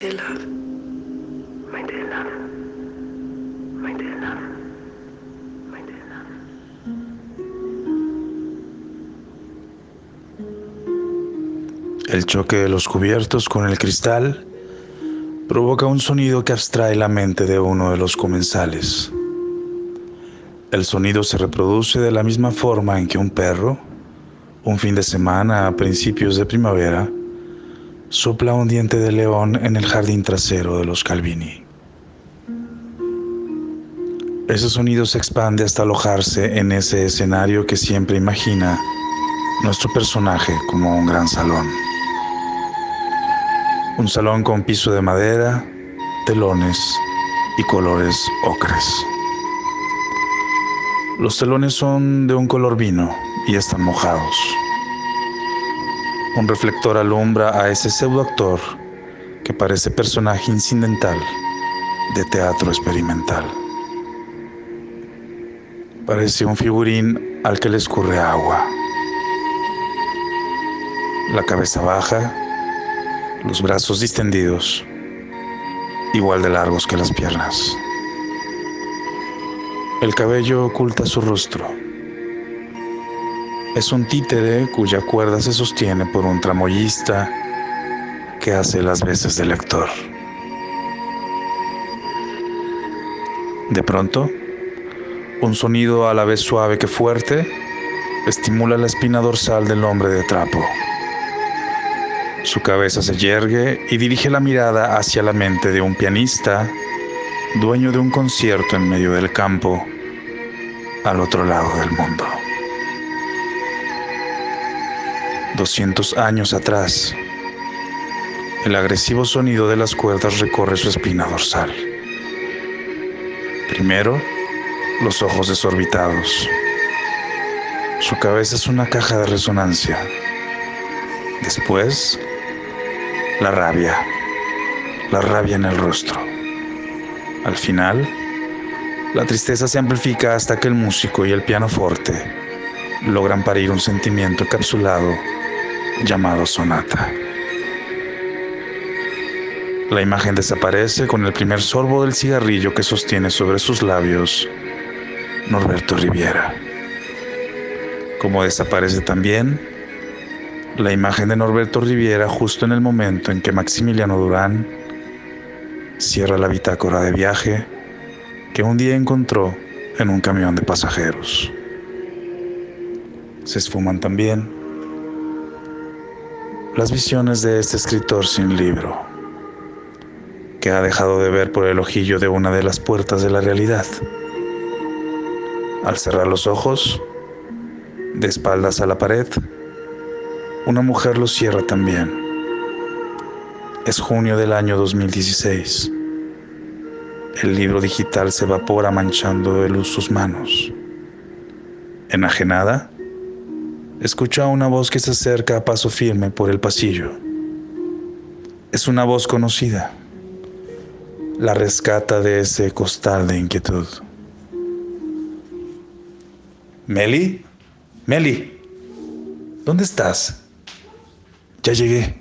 Dear love, dear love, dear love, dear love. El choque de los cubiertos con el cristal provoca un sonido que abstrae la mente de uno de los comensales. El sonido se reproduce de la misma forma en que un perro, un fin de semana a principios de primavera, sopla un diente de león en el jardín trasero de los Calvini. Ese sonido se expande hasta alojarse en ese escenario que siempre imagina nuestro personaje como un gran salón. Un salón con piso de madera, telones y colores ocres. Los telones son de un color vino y están mojados. Un reflector alumbra a ese pseudoactor que parece personaje incidental de teatro experimental. Parece un figurín al que le escurre agua. La cabeza baja, los brazos distendidos, igual de largos que las piernas. El cabello oculta su rostro. Es un títere cuya cuerda se sostiene por un tramoyista que hace las veces de lector. De pronto, un sonido a la vez suave que fuerte estimula la espina dorsal del hombre de trapo. Su cabeza se yergue y dirige la mirada hacia la mente de un pianista, dueño de un concierto en medio del campo, al otro lado del mundo. 200 años atrás, el agresivo sonido de las cuerdas recorre su espina dorsal. Primero, los ojos desorbitados. Su cabeza es una caja de resonancia. Después, la rabia. La rabia en el rostro. Al final, la tristeza se amplifica hasta que el músico y el pianoforte logran parir un sentimiento encapsulado llamado sonata. La imagen desaparece con el primer sorbo del cigarrillo que sostiene sobre sus labios Norberto Riviera. Como desaparece también la imagen de Norberto Riviera justo en el momento en que Maximiliano Durán cierra la bitácora de viaje que un día encontró en un camión de pasajeros. Se esfuman también las visiones de este escritor sin libro, que ha dejado de ver por el ojillo de una de las puertas de la realidad. Al cerrar los ojos, de espaldas a la pared, una mujer los cierra también. Es junio del año 2016. El libro digital se evapora manchando de luz sus manos. Enajenada, escucha una voz que se acerca a paso firme por el pasillo. Es una voz conocida. La rescata de ese costal de inquietud. Meli, Meli, ¿dónde estás? Ya llegué.